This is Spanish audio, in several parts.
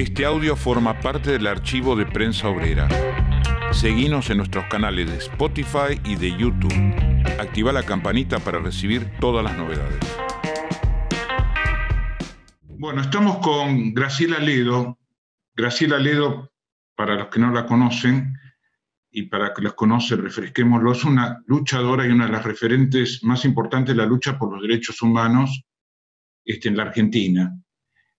Este audio forma parte del archivo de Prensa Obrera. Seguimos en nuestros canales de Spotify y de YouTube. Activa la campanita para recibir todas las novedades. Bueno, estamos con Graciela Ledo. Graciela Ledo, para los que no la conocen y para que los conocen, refresquémoslo, es una luchadora y una de las referentes más importantes de la lucha por los derechos humanos este, en la Argentina.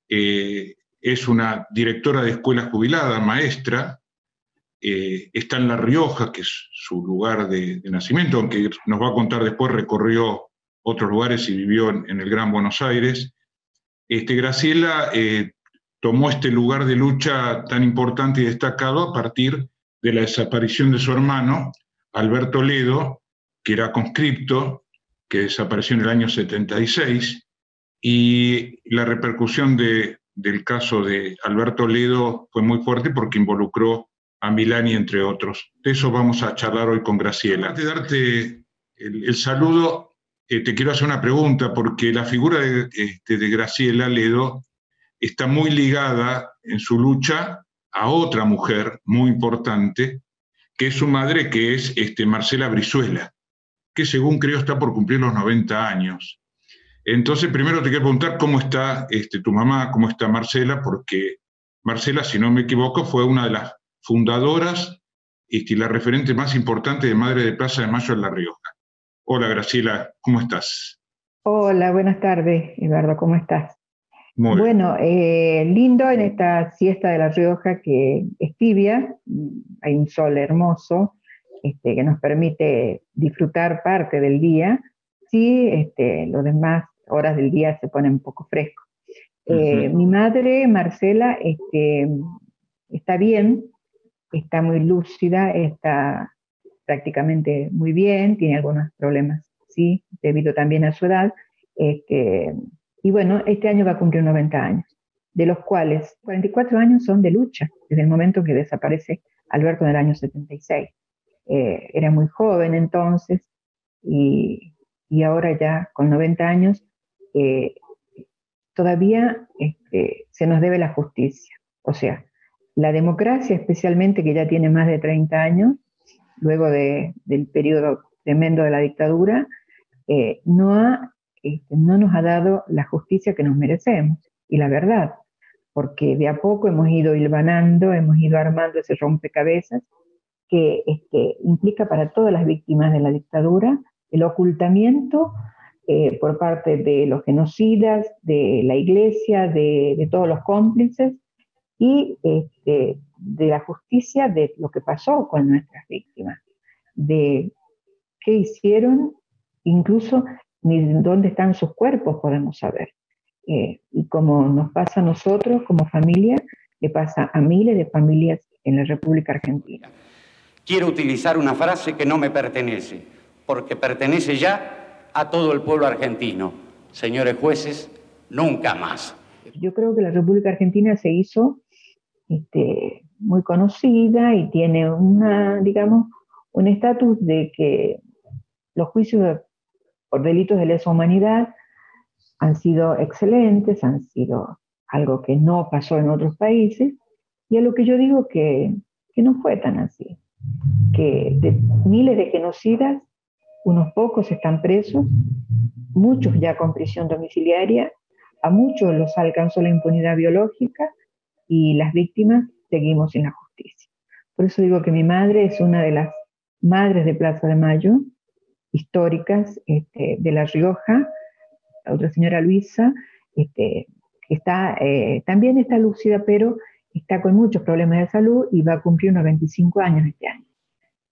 Eh, es una directora de escuela jubilada, maestra, eh, está en La Rioja, que es su lugar de, nacimiento, aunque nos va a contar después, recorrió otros lugares y vivió en, el Gran Buenos Aires. Este, Graciela eh, tomó este lugar de lucha tan importante y destacado a partir de la desaparición de su hermano, Alberto Ledo, que era conscripto, que desapareció en el año 76, y la repercusión de, del caso de Alberto Ledo fue muy fuerte porque involucró a Milani, entre otros. De eso vamos a charlar hoy con Graciela. Antes de darte el, saludo, eh, te quiero hacer una pregunta, porque la figura de, este, Graciela Ledo está muy ligada en su lucha a otra mujer muy importante, que es su madre, que es este, Marcela Brizuela, que según creo está por cumplir los 90 años. Entonces, primero te quiero preguntar cómo está este, tu mamá, cómo está Marcela, porque Marcela, si no me equivoco, fue una de las fundadoras este, y la referente más importante de Madre de Plaza de Mayo en La Rioja. Hola, Graciela, ¿cómo estás? Hola, buenas tardes, Eduardo, ¿cómo estás? Muy bueno, eh, lindo en esta siesta de La Rioja que es tibia, hay un sol hermoso este, que nos permite disfrutar parte del día. Sí, este, los demás horas del día se pone un poco fresco. Eh, mi madre, Marcela, este, está bien, está muy lúcida, está prácticamente muy bien, tiene algunos problemas, sí, debido también a su edad. Este, y bueno, este año va a cumplir 90 años, de los cuales 44 años son de lucha, desde el momento que desaparece Alberto en el año 76. Eh, era muy joven entonces y, y ahora ya con 90 años eh, todavía este, se nos debe la justicia. O sea, la democracia, especialmente que ya tiene más de 30 años, luego del periodo tremendo de la dictadura, eh, no, ha, este, no nos ha dado la justicia que nos merecemos y la verdad, porque de a poco hemos ido hilvanando, hemos ido armando ese rompecabezas que este, implica para todas las víctimas de la dictadura el ocultamiento eh, por parte de los genocidas, de la iglesia, de, todos los cómplices y este, de la justicia de lo que pasó con nuestras víctimas, de qué hicieron, incluso ni dónde están sus cuerpos podemos saber. Eh, y como nos pasa a nosotros como familia, le pasa a miles de familias en la República Argentina. Quiero utilizar una frase que no me pertenece, porque pertenece ya a todo el pueblo argentino. Señores jueces, nunca más. Yo creo que la República Argentina se hizo este, muy conocida y tiene una, digamos, un estatus de que los juicios por delitos de lesa humanidad han sido excelentes, han sido algo que no pasó en otros países, y a lo que yo digo que, que no fue tan así, que miles de genocidas unos pocos están presos, muchos ya con prisión domiciliaria, a muchos los alcanzó la impunidad biológica y las víctimas seguimos sin la justicia. Por eso digo que mi madre es una de las madres de Plaza de Mayo, históricas este, de La Rioja, la otra señora Luisa, este, está, eh, también está lúcida, pero está con muchos problemas de salud y va a cumplir unos 25 años este año.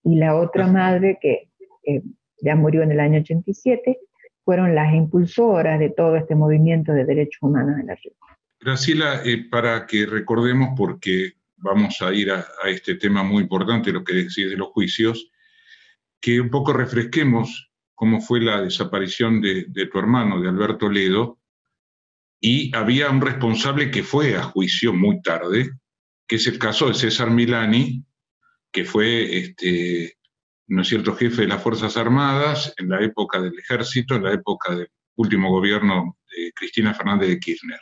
Y la otra madre que eh, ya murió en el año 87, fueron las impulsoras de todo este movimiento de derechos humanos en la región. Graciela, eh, para que recordemos, porque vamos a ir a, este tema muy importante, lo que decís de los juicios, que un poco refresquemos cómo fue la desaparición de, de tu hermano, de Alberto Ledo, y había un responsable que fue a juicio muy tarde, que es el caso de César Milani, que fue este, ¿no es cierto?, jefe de las Fuerzas Armadas en la época del ejército, en la época del último gobierno de Cristina Fernández de Kirchner.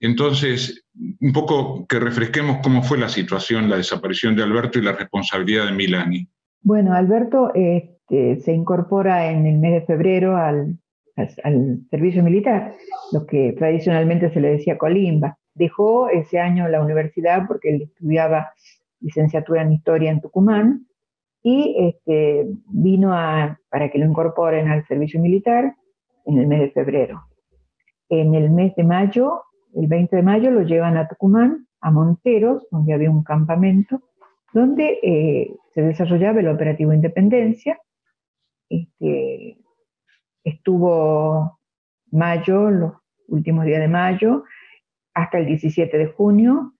Entonces, un poco que refresquemos cómo fue la situación, la desaparición de Alberto y la responsabilidad de Milani. Bueno, Alberto este, se incorpora en el mes de febrero al, al, servicio militar, lo que tradicionalmente se le decía colimba. Dejó ese año la universidad porque él estudiaba licenciatura en historia en Tucumán y este, vino para que lo incorporen al servicio militar en el mes de febrero. En el mes de mayo, el 20 de mayo, lo llevan a Tucumán, a Monteros, donde había un campamento, donde eh, se desarrollaba el operativo Independencia. Este, estuvo mayo, los últimos días de mayo, hasta el 17 de junio,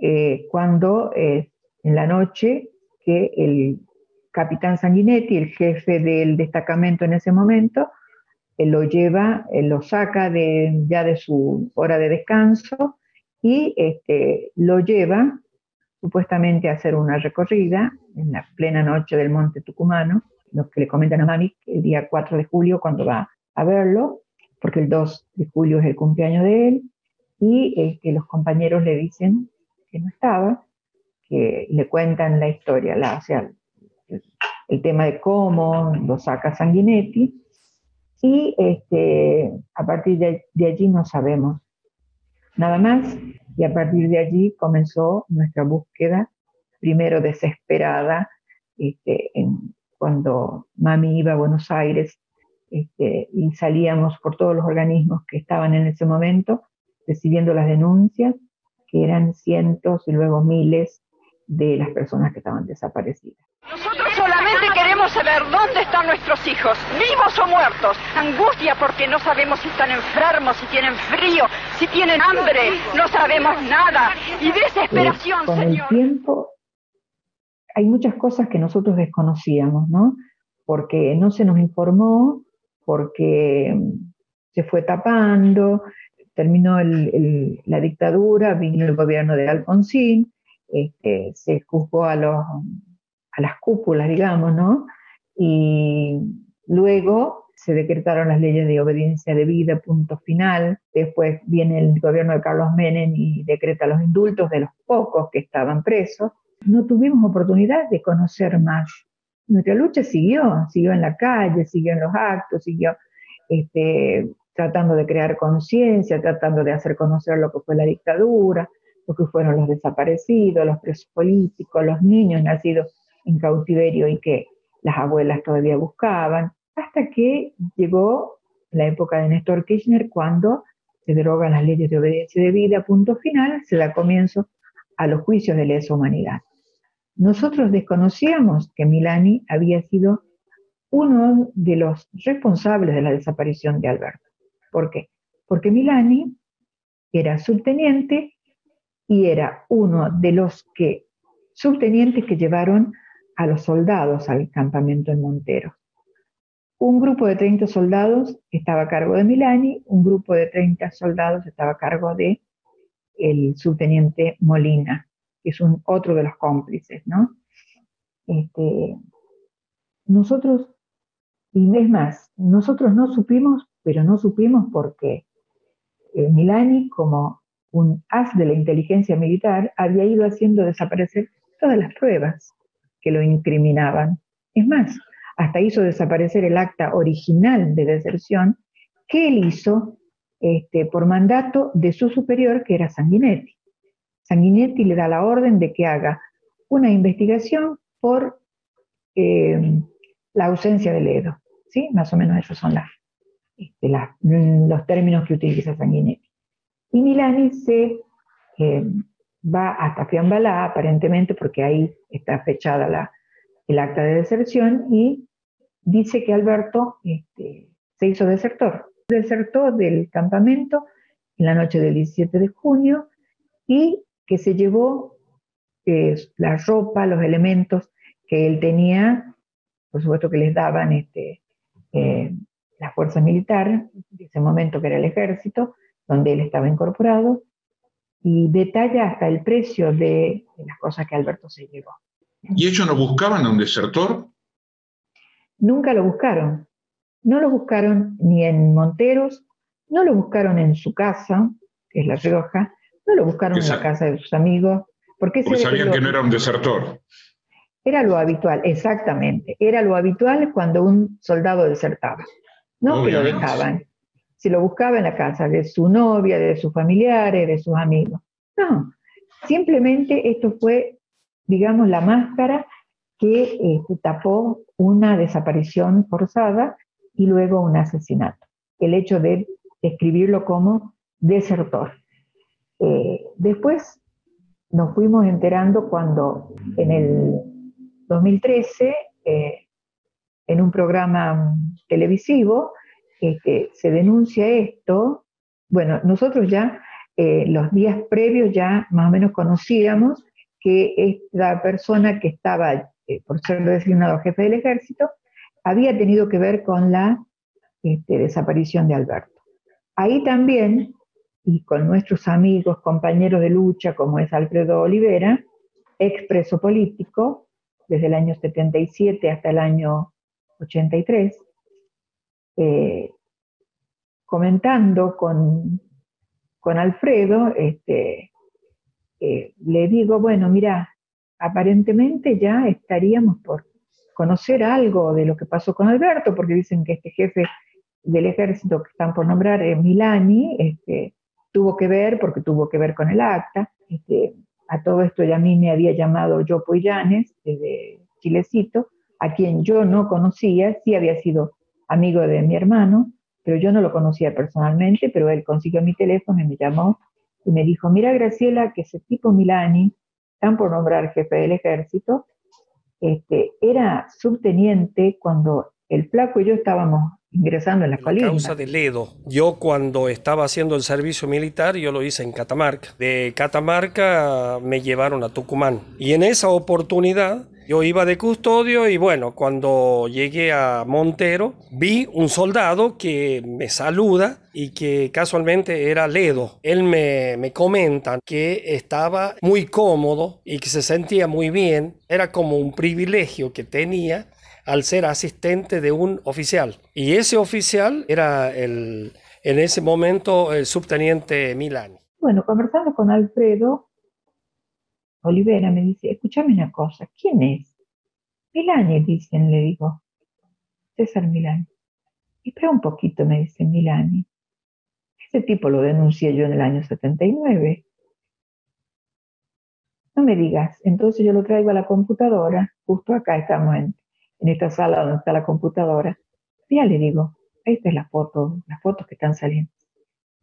eh, cuando eh, en la noche que el capitán Sanguinetti, el jefe del destacamento en ese momento, él lo lleva, él lo saca ya de su hora de descanso y este, lo lleva supuestamente a hacer una recorrida en la plena noche del Monte Tucumano, los que le comentan a Mami el día 4 de julio cuando va a verlo, porque el 2 de julio es el cumpleaños de él, y este, los compañeros le dicen que no estaba, que le cuentan la historia, la, o sea, el, tema de cómo lo saca Sanguinetti, y este, a partir de, allí no sabemos nada más, y a partir de allí comenzó nuestra búsqueda, primero desesperada, este, cuando mami iba a Buenos Aires este, y salíamos por todos los organismos que estaban en ese momento recibiendo las denuncias, que eran cientos y luego miles de las personas que estaban desaparecidas. Nosotros solamente queremos saber dónde están nuestros hijos, vivos o muertos. Angustia porque no sabemos si están enfermos, si tienen frío, si tienen hambre, no sabemos nada. Y desesperación, con el tiempo hay muchas cosas que nosotros desconocíamos, ¿no? Porque no se nos informó, porque se fue tapando, terminó la dictadura, vino el gobierno de Alfonsín, este, se juzgó a, los, a las cúpulas, digamos, ¿no? Y luego se decretaron las leyes de obediencia de vida, punto final. Después viene el gobierno de Carlos Menem y decreta los indultos de los pocos que estaban presos. No tuvimos oportunidad de conocer más. Nuestra lucha siguió, siguió en la calle, siguió en los actos, siguió este, tratando de crear conciencia, tratando de hacer conocer lo que fue la dictadura, lo que fueron los desaparecidos, los presos políticos, los niños nacidos en cautiverio y que las abuelas todavía buscaban, hasta que llegó la época de Néstor Kirchner cuando se derogan las leyes de obediencia de vida, punto final, se da comienzo a los juicios de lesa humanidad. Nosotros desconocíamos que Milani había sido uno de los responsables de la desaparición de Alberto. ¿Por qué? Porque Milani era subteniente y era uno de los que, subtenientes que llevaron a los soldados al campamento en Montero. Un grupo de 30 soldados estaba a cargo de Milani, un grupo de 30 soldados estaba a cargo de el subteniente Molina, que es otro de los cómplices, ¿no? Este, nosotros, y es más, nosotros no supimos pero no supimos por qué. Eh, Milani, como un as de la inteligencia militar, había ido haciendo desaparecer todas las pruebas que lo incriminaban. Es más, hasta hizo desaparecer el acta original de deserción que él hizo este, por mandato de su superior, que era Sanguinetti. Sanguinetti le da la orden de que haga una investigación por eh, la ausencia del Edo. ¿sí? Más o menos esos son este, los términos que utiliza Sanguinetti. Y Milani se eh, va hasta Fiambalá, aparentemente, porque ahí está fechada la, el acta de deserción, y dice que Alberto este, se hizo desertor. Desertó del campamento en la noche del 17 de junio y que se llevó eh, la ropa, los elementos que él tenía, por supuesto que les daban este, eh, la fuerza ese momento que era el ejército, donde él estaba incorporado, y detalla hasta el precio de, las cosas que Alberto se llevó. ¿Y ellos no buscaban a un desertor? Nunca lo buscaron. No lo buscaron ni en Monteros, no lo buscaron en su casa, que es La Rioja, no lo buscaron en la casa de sus amigos. Porque, sabían que no era un desertor. Era lo habitual, exactamente. Era lo habitual cuando un soldado desertaba. No que lo dejaban. Si lo buscaba en la casa de su novia, de sus familiares, de sus amigos. No, simplemente esto fue, digamos, la máscara que este, tapó una desaparición forzada y luego un asesinato. El hecho de escribirlo como desertor. Eh, después nos fuimos enterando cuando en el 2013, eh, en un programa televisivo, este, se denuncia esto. Bueno, nosotros ya eh, los días previos ya más o menos conocíamos que esta persona que estaba, por ser designado jefe del ejército, había tenido que ver con la este, desaparición de Alberto. Ahí también, y con nuestros amigos, compañeros de lucha, como es Alfredo Olivera, expreso político, desde el año 77 hasta el año 83, eh, comentando con, con Alfredo, este, eh, le digo, bueno, mira, aparentemente ya estaríamos por conocer algo de lo que pasó con Alberto, porque dicen que este jefe del ejército que están por nombrar, eh, Milani, este, tuvo que ver, porque tuvo que ver con el acta. Este, a todo esto ya a mí me había llamado Yopo Illanes, de Chilecito, a quien yo no conocía, sí había sido amigo de mi hermano, pero yo no lo conocía personalmente, pero él consiguió mi teléfono y me llamó y me dijo, mira Graciela, que ese tipo Milani, están por nombrar jefe del ejército, este, era subteniente cuando el flaco y yo estábamos ingresando en la colina. Causa de Ledo. Yo cuando estaba haciendo el servicio militar, yo lo hice en Catamarca. De Catamarca me llevaron a Tucumán. Y en esa oportunidad yo iba de custodio y bueno, cuando llegué a Montero, vi un soldado que me saluda y que casualmente era Ledo. Él me, me comenta que estaba muy cómodo y que se sentía muy bien. Era como un privilegio que tenía al ser asistente de un oficial. Y ese oficial era el, en ese momento el subteniente Milani. Bueno, conversando con Alfredo, Olivera me dice, escúchame una cosa, ¿quién es? Milani, dicen, le digo. César Milani. Espera un poquito, me dice Milani. Ese tipo lo denuncié yo en el año 79. No me digas, entonces yo lo traigo a la computadora, justo acá estamos en en esta sala donde está la computadora. Ya le digo, esta es la foto, las fotos que están saliendo.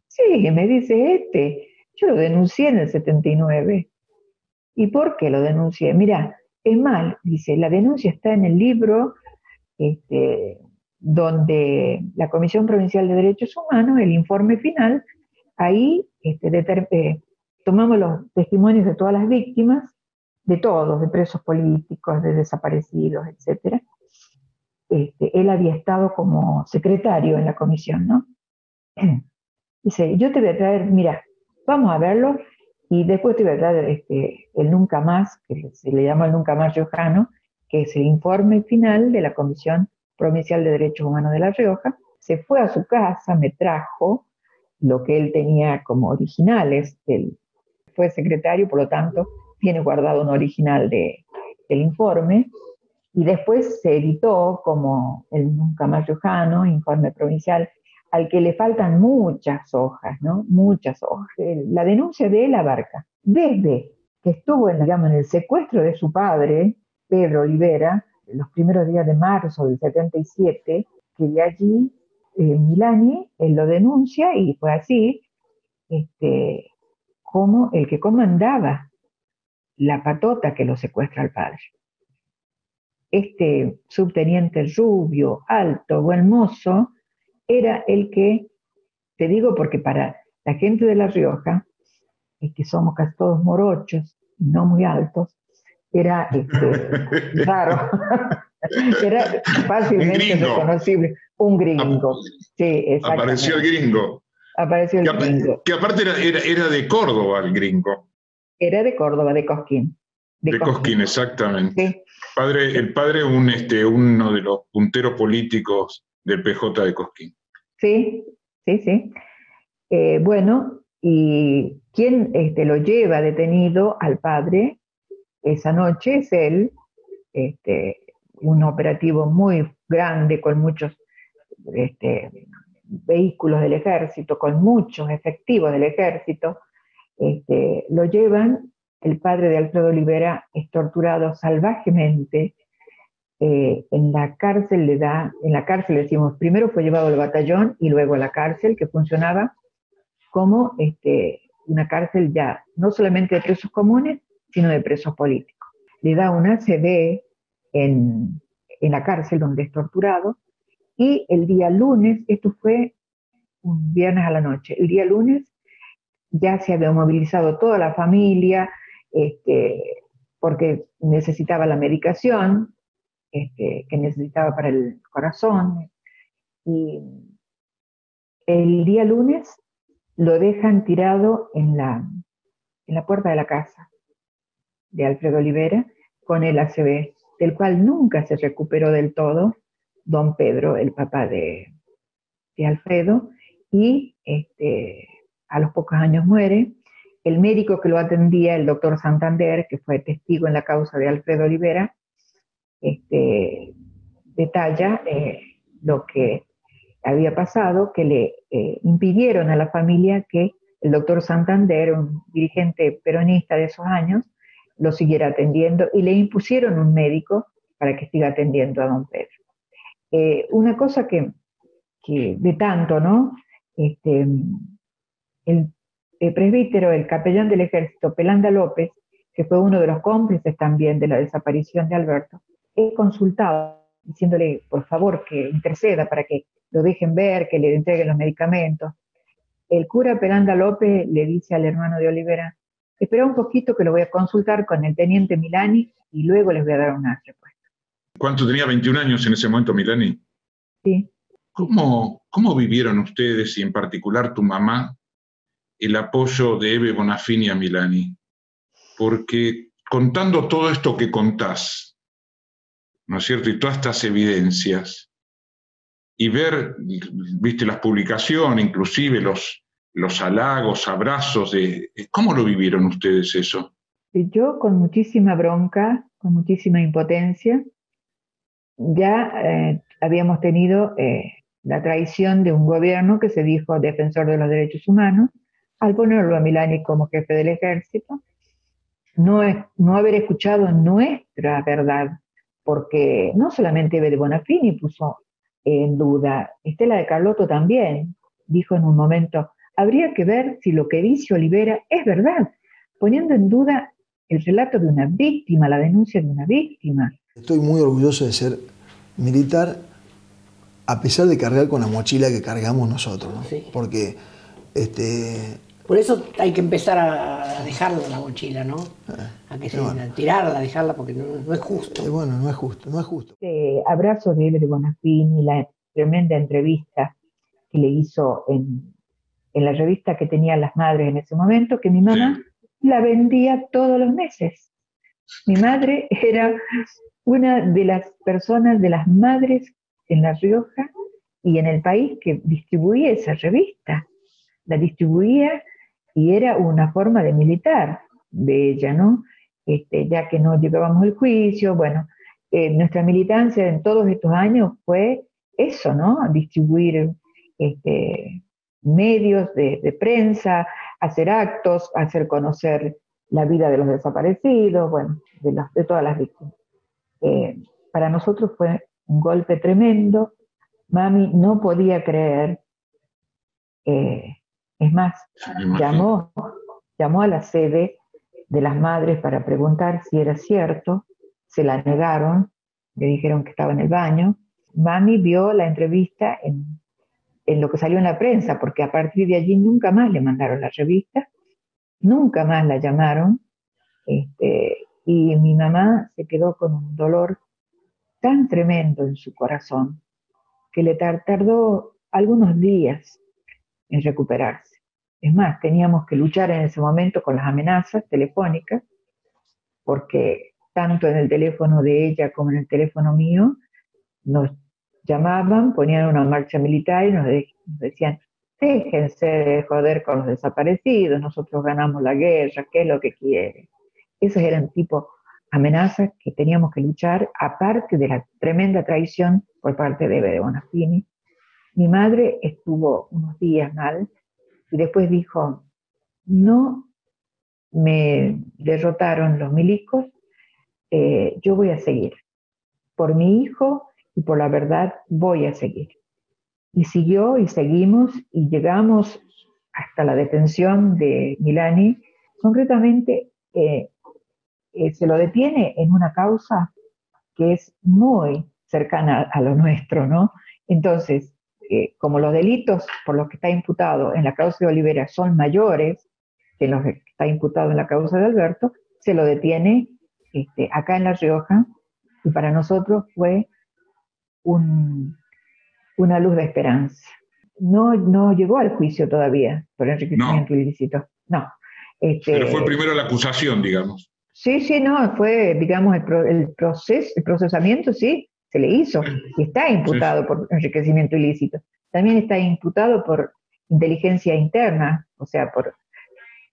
Sí, me dice este. Yo lo denuncié en el 79. ¿Y por qué lo denuncié? Mira, es mal, dice, la denuncia está en el libro este, donde la Comisión Provincial de Derechos Humanos, el informe final, ahí este, eh, tomamos los testimonios de todas las víctimas de todos, de presos políticos, de desaparecidos, etc. Este, él había estado como secretario en la comisión, ¿no? Dice, yo te voy a traer, mira, vamos a verlo y después te voy este, el Nunca Más, que se le llama el Nunca Más Riojano, que es el informe final de la Comisión Provincial de Derechos Humanos de La Rioja. Se fue a su casa, me trajo lo que él tenía como originales, él fue secretario, por lo tanto, tiene guardado un original de, del informe, y después se editó como el Nunca Más Riojano, informe provincial, al que le faltan muchas hojas, ¿no? Muchas hojas. La denuncia de él abarca desde que estuvo en, digamos, en el secuestro de su padre, Pedro Olivera, los primeros días de marzo del 77, que de allí eh, Milani él lo denuncia y fue así este, como el que comandaba la patota que lo secuestra al padre. Este subteniente rubio, alto, buen mozo, era el que, te digo porque para la gente de La Rioja, es que somos casi todos morochos, no muy altos, era este, raro, era fácilmente reconocible. Un gringo. Sí, Apareció el gringo. Apareció el gringo. Que aparte era, era de Córdoba el gringo. Era de Córdoba, de Cosquín. De, Cosquín, exactamente. Padre, el padre un, este, uno de los punteros políticos del PJ de Cosquín. Sí, sí, sí. Eh, bueno, Y quien este, lo lleva detenido al padre esa noche es él, este, un operativo muy grande con muchos este, vehículos del ejército, con muchos efectivos del ejército, este, lo llevan, el padre de Alfredo Olivera es torturado salvajemente, eh, en la cárcel le da, en la cárcel decimos, primero fue llevado al batallón y luego a la cárcel, que funcionaba como este, una cárcel ya no solamente de presos comunes, sino de presos políticos. Le da una ACD en, en la cárcel donde es torturado, y el día lunes, esto fue un viernes a la noche, el día lunes ya se había movilizado toda la familia, este, porque necesitaba la medicación este, que necesitaba para el corazón. Y el día lunes lo dejan tirado en la, en la puerta de la casa de Alfredo Olivera con el ACB, del cual nunca se recuperó del todo don Pedro, el papá de, de Alfredo, y este, a los pocos años muere. El médico que lo atendía, el doctor Santander, que fue testigo en la causa de Alfredo Olivera, este, detalla eh, lo que había pasado, que le eh, impidieron a la familia que el doctor Santander, un dirigente peronista de esos años, lo siguiera atendiendo y le impusieron un médico para que siga atendiendo a don Pedro. Eh, una cosa que, de tanto, ¿no? Este, el, presbítero, el capellán del ejército, Pelanda López, que fue uno de los cómplices también de la desaparición de Alberto, he consultado diciéndole, por favor, que interceda para que lo dejen ver, que le entreguen los medicamentos. El cura Pelanda López le dice al hermano de Olivera, espera un poquito que lo voy a consultar con el teniente Milani y luego les voy a dar una respuesta. ¿Cuánto tenía 21 años en ese momento Milani? Sí. ¿Cómo, ¿Cómo vivieron ustedes y en particular tu mamá el apoyo de Eve Bonafini a Milani, porque contando todo esto que contás, ¿no es cierto? Y todas estas evidencias, y ver, viste, las publicaciones, inclusive los, los halagos, abrazos, de, ¿cómo lo vivieron ustedes eso? Yo con muchísima bronca, con muchísima impotencia, ya eh, habíamos tenido eh, la traición de un gobierno que se dijo defensor de los derechos humanos, al ponerlo a Milani como jefe del ejército, no, es, no haber escuchado nuestra verdad, porque no solamente Eve de Bonafini puso en duda, Estela de Carlotto también dijo en un momento, habría que ver si lo que dice Olivera es verdad, poniendo en duda el relato de una víctima, la denuncia de una víctima. Estoy muy orgulloso de ser militar a pesar de cargar con la mochila que cargamos nosotros, porque este, por eso hay que empezar a dejarla la mochila, ¿no? Ah, a que se, tirarla, dejarla, porque no, es justo. bueno, no es justo, no es justo. Este abrazo de Ebre Bonafini, la tremenda entrevista que le hizo en, la revista que tenían las madres en ese momento, que mi mamá la vendía todos los meses. Mi madre era una de las personas, de las madres en La Rioja y en el país que distribuía esa revista. La distribuía y era una forma de militar de ella, ¿no? Este, ya que no llevábamos el juicio, bueno, eh, nuestra militancia en todos estos años fue eso, ¿no? Distribuir este, medios de, prensa, hacer actos, hacer conocer la vida de los desaparecidos, bueno, de, de todas las víctimas. Eh, para nosotros fue un golpe tremendo. Mami no podía creer eh, es más, llamó, llamó a la sede de las madres para preguntar si era cierto, se la negaron, le dijeron que estaba en el baño. Mami vio la entrevista en, lo que salió en la prensa, porque a partir de allí nunca más le mandaron la revista, nunca más la llamaron, este, y mi mamá se quedó con un dolor tan tremendo en su corazón que le tardó algunos días en recuperarse. Es más, teníamos que luchar en ese momento con las amenazas telefónicas, porque tanto en el teléfono de ella como en el teléfono mío nos llamaban, ponían una marcha militar y nos, decían, déjense de joder con los desaparecidos, nosotros ganamos la guerra, ¿qué es lo que quiere? Esas eran tipo amenazas que teníamos que luchar, aparte de la tremenda traición por parte de Eve Bonafini. Mi madre estuvo unos días mal y después dijo, no me derrotaron los milicos, eh, yo voy a seguir. Por mi hijo y por la verdad voy a seguir. Y siguió y seguimos y llegamos hasta la detención de Milani. Concretamente, eh, eh, se lo detiene en una causa que es muy cercana a lo nuestro, ¿no? Entonces, como los delitos por los que está imputado en la causa de Olivera son mayores que los que está imputado en la causa de Alberto, se lo detiene este, acá en La Rioja y para nosotros fue una luz de esperanza. No, no llegó al juicio todavía por enriquecimiento ilícito. No. Este, Pero fue primero la acusación, digamos. Sí, sí, no, fue, digamos, el, proceso, el procesamiento, sí, se le hizo y está imputado por enriquecimiento ilícito. También está imputado por inteligencia interna, o sea, por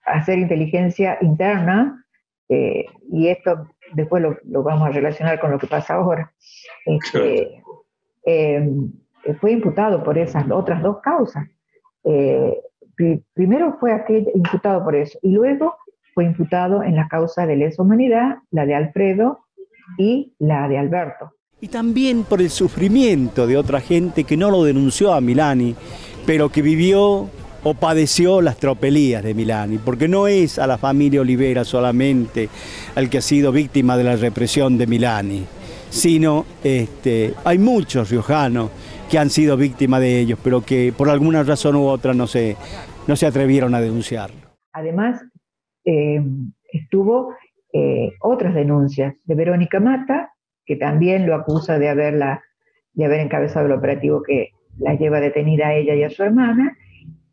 hacer inteligencia interna, eh, y esto después lo, vamos a relacionar con lo que pasa ahora. Este, eh, fue imputado por esas otras dos causas. Eh, primero fue aquel imputado por eso, y luego fue imputado en la causa de lesa humanidad, la de Alfredo y la de Alberto. Y también por el sufrimiento de otra gente que no lo denunció a Milani, pero que vivió o padeció las tropelías de Milani, porque no es a la familia Olivera solamente al que ha sido víctima de la represión de Milani, sino este, hay muchos riojanos que han sido víctimas de ellos, pero que por alguna razón u otra no se, no se atrevieron a denunciarlo. Además, eh, estuvo eh, otras denuncias de Verónica Mata, que también lo acusa de, haberla, de haber encabezado el operativo que la lleva detenida a ella y a su hermana,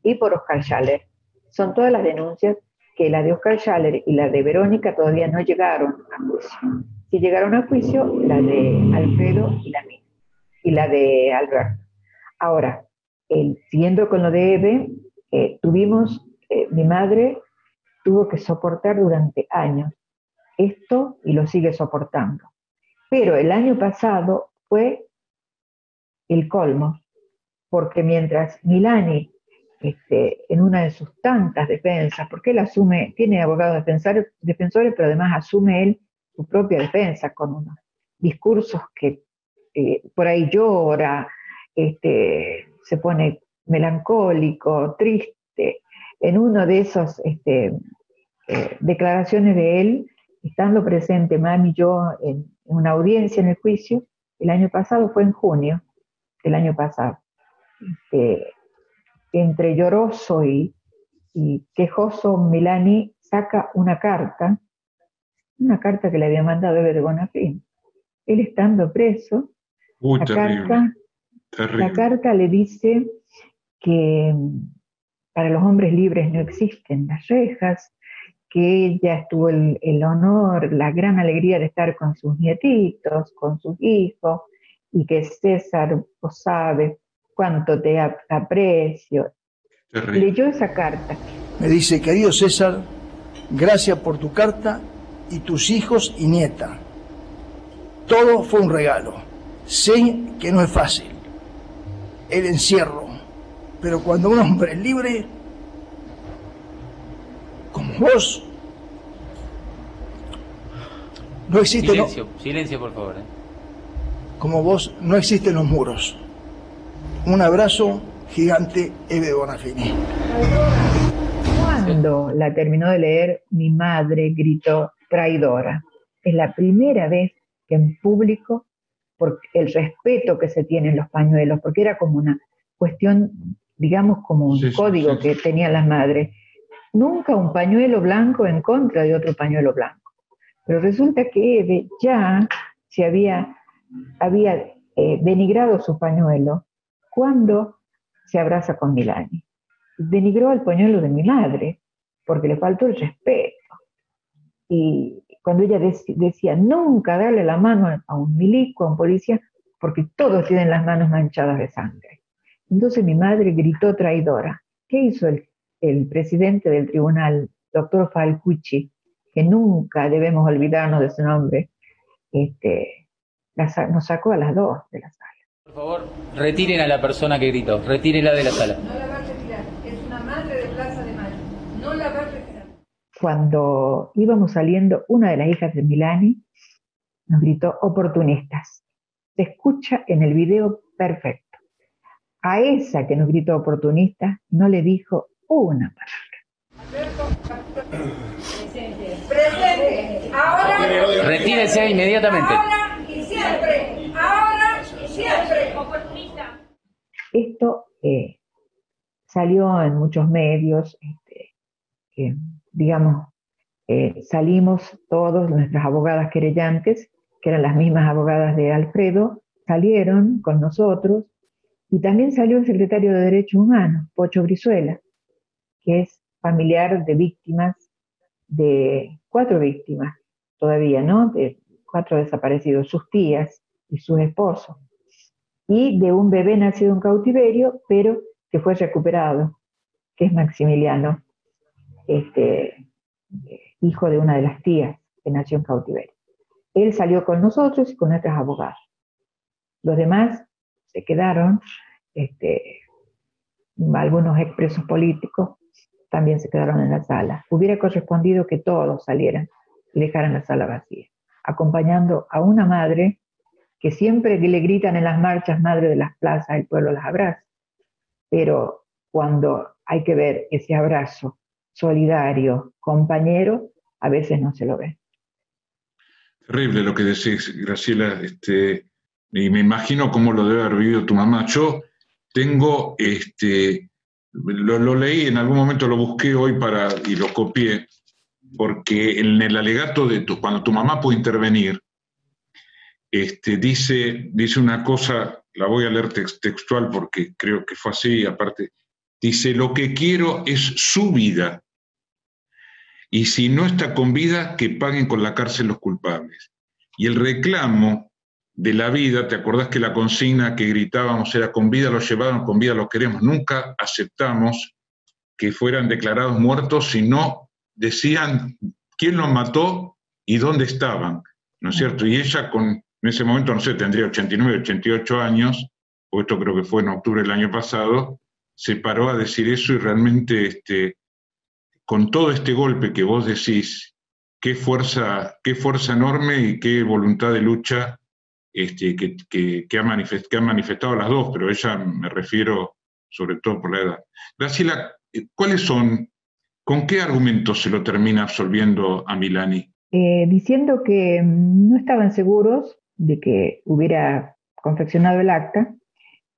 y por Oscar Schaller. Son todas las denuncias que la de Oscar Schaller y la de Verónica todavía no llegaron a juicio. Si llegaron a juicio, la de Alfredo y la mía, y la de Alberto. Ahora, siguiendo con lo de Eve, eh, tuvimos, eh, mi madre tuvo que soportar durante años esto y lo sigue soportando. Pero el año pasado fue el colmo, porque mientras Milani este, en una de sus tantas defensas, porque él asume, tiene abogados defensores, pero además asume él su propia defensa con unos discursos que eh, por ahí llora, este, se pone melancólico, triste. En una de esas este, eh, declaraciones de él, estando presente Mami y yo en, una audiencia en el juicio, el año pasado fue en junio del año pasado. Este, entre lloroso y, quejoso, Milani saca una carta, una carta que le había mandado de Bonafín. Él estando preso, la, carta, la carta le dice que para los hombres libres no existen las rejas, que ella tuvo el, el, honor, la gran alegría de estar con sus nietitos, con sus hijos, y que César, vos sabes, cuánto te aprecio. Leyó esa carta. Me dice, querido César, gracias por tu carta y tus hijos y nieta. Todo fue un regalo. Sé que no es fácil el encierro, pero cuando un hombre es libre, vos, no existe... Silencio, silencio por favor. ¿eh? Como vos, no existen los muros. Un abrazo gigante, Eve Bonafini. Cuando la terminó de leer, mi madre gritó traidora. Es la primera vez que en público, por el respeto que se tiene en los pañuelos, porque era como una cuestión, digamos, como un código que tenían las madres. Nunca un pañuelo blanco en contra de otro pañuelo blanco. Pero resulta que Eve ya se había, eh, denigrado su pañuelo cuando se abraza con Milani. Denigró al pañuelo de mi madre porque le faltó el respeto. Y cuando ella decía nunca darle la mano a un milico, a un policía, porque todos tienen las manos manchadas de sangre. Entonces mi madre gritó traidora. ¿Qué hizo el, el presidente del tribunal, doctor Falcucci, que nunca debemos olvidarnos de su nombre? Este, nos sacó a las dos de la sala. Por favor, retiren a la persona que gritó, retírenla de la sala. No la va a retirar, es una madre de Plaza de Mayo, no la va a retirar. Cuando íbamos saliendo, una de las hijas de Milani nos gritó oportunistas. Se escucha en el video perfecto. A esa que nos gritó oportunista no le dijo una palabra. Presente. Ahora. Retírese inmediatamente. Ahora y siempre. Ahora y siempre. Esto eh, salió en muchos medios, este, digamos, eh, salimos todos, nuestras abogadas querellantes, que eran las mismas abogadas de Alfredo, salieron con nosotros y también salió el secretario de Derechos Humanos, Pocho Brizuela, que es familiar de víctimas, de cuatro víctimas todavía, ¿no? De cuatro desaparecidos, sus tías y sus esposos, y de un bebé nacido en cautiverio, pero que fue recuperado, que es Maximiliano, este, hijo de una de las tías que nació en cautiverio. Él salió con nosotros y con nuestras abogadas. Los demás se quedaron, este, algunos expresos políticos también se quedaron en la sala. Hubiera correspondido que todos salieran y dejaran la sala vacía, acompañando a una madre que siempre le gritan en las marchas, madre de las plazas, el pueblo las abraza. Pero cuando hay que ver ese abrazo solidario, compañero, a veces no se lo ve. Terrible lo que decís, Graciela, este, y me imagino cómo lo debe haber vivido tu mamá. Yo tengo, este, lo, leí, en algún momento lo busqué hoy para, y lo copié, porque en el alegato de tu, cuando tu mamá puede intervenir, este, dice, dice una cosa, la voy a leer textual porque creo que fue así, aparte, dice, lo que quiero es su vida, y si no está con vida, que paguen con la cárcel los culpables. Y el reclamo de la vida, ¿te acordás que la consigna que gritábamos era con vida lo llevaron, con vida lo queremos? Nunca aceptamos que fueran declarados muertos, sino decían quién los mató y dónde estaban, ¿no es cierto? Y ella con, en ese momento, no sé, tendría 89, 88 años, o esto creo que fue en octubre del año pasado, se paró a decir eso y realmente este, con todo este golpe que vos decís, qué fuerza, qué fuerza enorme y qué voluntad de lucha este, que, que, ha manifestado las dos, pero ella me refiero sobre todo por la edad. Graciela, ¿cuáles son, con qué argumentos se lo termina absolviendo a Milani? Eh, diciendo que no estaban seguros de que hubiera confeccionado el acta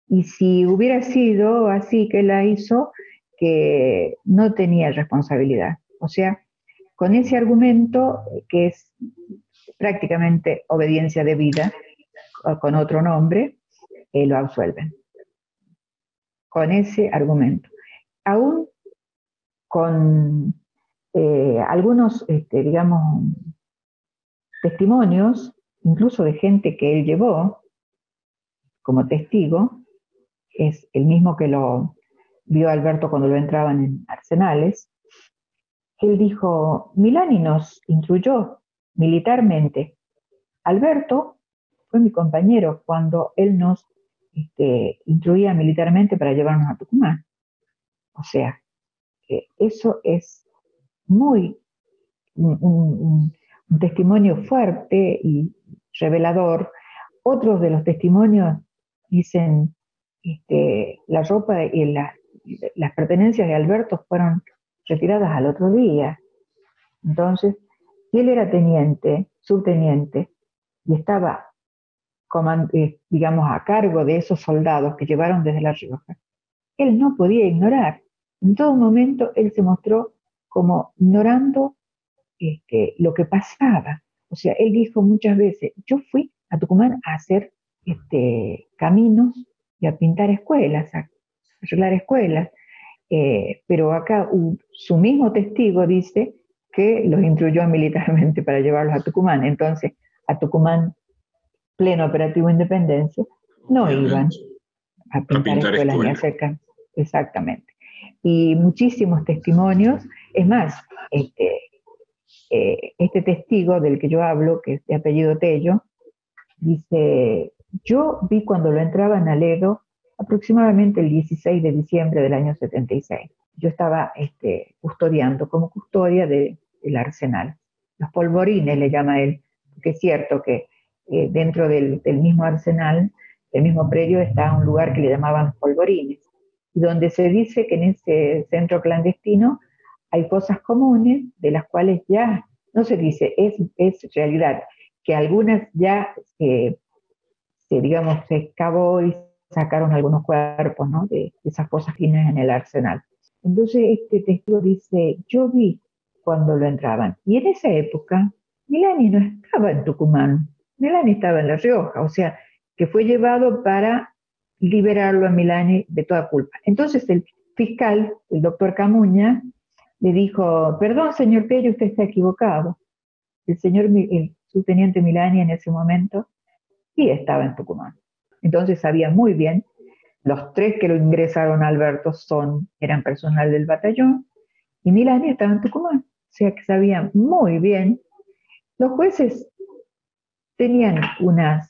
y si hubiera sido así que la hizo, que no tenía responsabilidad. O sea, con ese argumento, que es prácticamente obediencia de vida, con otro nombre, eh, lo absuelven. Con ese argumento. Aún con eh, algunos, este, digamos, testimonios, incluso de gente que él llevó como testigo, es el mismo que lo vio Alberto cuando lo entraban en Arsenales, él dijo, Milani nos instruyó militarmente. Alberto fue mi compañero cuando él nos este, instruía militarmente para llevarnos a Tucumán. O sea, eso es muy un, testimonio fuerte y revelador. Otros de los testimonios dicen, este, la ropa y la, las pertenencias de Alberto fueron retiradas al otro día. Entonces, él era teniente, subteniente, y estaba, digamos, a cargo de esos soldados que llevaron desde La Rioja. Él no podía ignorar. En todo momento él se mostró como ignorando este, lo que pasaba. O sea, él dijo muchas veces, yo fui a Tucumán a hacer este, caminos y a pintar escuelas, arreglar escuelas. Eh, pero acá su mismo testigo dice que los instruyó militarmente para llevarlos a Tucumán. Entonces, a Tucumán, pleno operativo independencia, no iban. a pintar, escuelas, y hacer Exactamente. Y muchísimos testimonios. Es más, este, eh, este testigo del que yo hablo, que es de apellido Tello, dice, yo vi cuando lo entraba en Aledo aproximadamente el 16 de diciembre del año 76. Yo estaba este, custodiando como custodia del arsenal. Los polvorines le llama él, porque es cierto que eh, dentro del, mismo arsenal, del mismo predio, está un lugar que le llamaban los polvorines, donde se dice que en ese centro clandestino hay cosas comunes de las cuales ya, no se dice, es, es realidad, que algunas ya se, digamos, se excavó y sacaron algunos cuerpos ¿no? de, esas cosas finas en el arsenal. Entonces este testigo dice, yo vi cuando lo entraban. Y en esa época, Milani no estaba en Tucumán, Milani estaba en La Rioja, o sea, que fue llevado para liberarlo a Milani de toda culpa. Entonces el fiscal, el doctor Camuña, le dijo, perdón, señor Pello, usted está equivocado. El señor, el subteniente Milani en ese momento, sí estaba en Tucumán. Entonces sabía muy bien, los tres que lo ingresaron a Alberto son, eran personal del batallón, y Milani estaba en Tucumán. O sea que sabían muy bien. Los jueces tenían una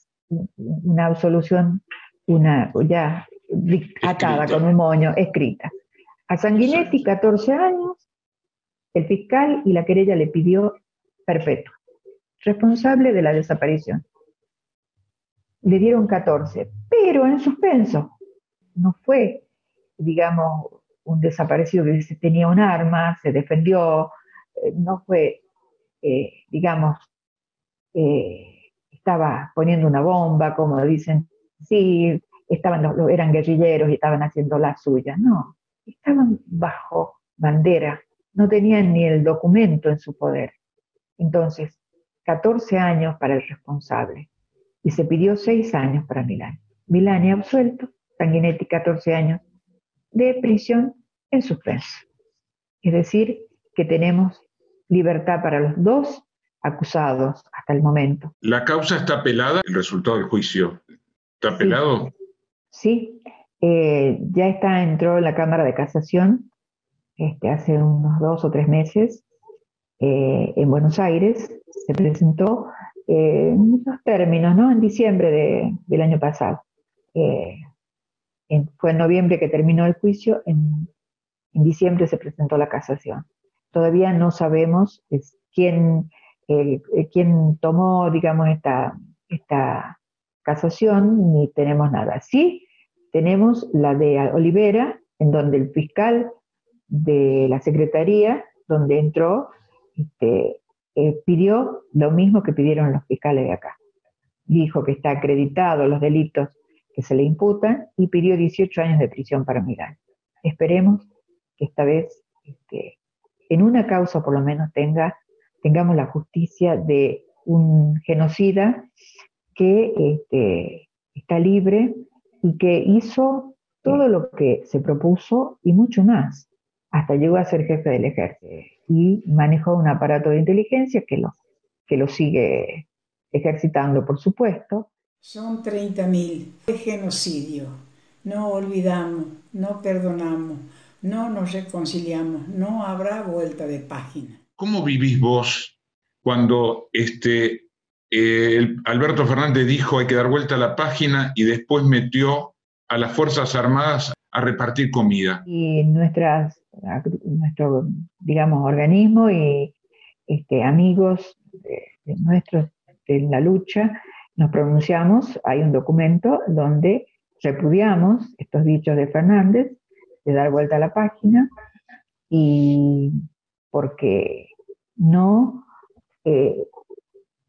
absolución, una ya atada con un moño, escrita. A Sanguinetti, 14 años, el fiscal y la querella le pidió perpetuo, responsable de la desaparición. Le dieron 14, pero en suspenso. No fue, digamos, un desaparecido que tenía un arma, se defendió, eh, no fue, eh, digamos, eh, estaba poniendo una bomba, como dicen, sí, estaban eran guerrilleros y estaban haciendo la suya, no, estaban bajo bandera no tenían ni el documento en su poder. Entonces, 14 años para el responsable y se pidió 6 años para Milani. Milani absuelto, Sanguinetti 14 años de prisión en suspenso. Es decir, que tenemos libertad para los dos acusados hasta el momento. ¿La causa está pelada? ¿El resultado del juicio está pelado? Sí, eh, ya está, entró en la Cámara de Casación este, hace unos dos o tres meses eh, en Buenos Aires, se presentó eh, en esos términos, ¿no? En diciembre del año pasado. Eh, fue en noviembre que terminó el juicio, en, diciembre se presentó la casación. Todavía no sabemos quién, quién tomó, digamos, esta, esta casación, ni tenemos nada. Sí, tenemos la de Olivera, en donde el fiscal de la Secretaría, donde entró, este, eh, pidió lo mismo que pidieron los fiscales de acá. Dijo que está acreditado los delitos que se le imputan y pidió 18 años de prisión para Milán. Esperemos que esta vez, este, en una causa por lo menos, tenga, tengamos la justicia de un genocida que este, está libre y que hizo todo lo que se propuso y mucho más hasta llegó a ser jefe del ejército y manejó un aparato de inteligencia que lo, que lo sigue ejercitando, por supuesto. Son 30.000. Es genocidio. No olvidamos, no perdonamos, no nos reconciliamos, no habrá vuelta de página. ¿Cómo vivís vos cuando este, eh, Alberto Fernández dijo hay que dar vuelta a la página y después metió a las Fuerzas Armadas a repartir comida? Y nuestras nuestro, digamos, organismo y este, amigos de, nuestros en la lucha, nos pronunciamos, hay un documento donde repudiamos estos dichos de Fernández, de dar vuelta a la página, y porque no, eh,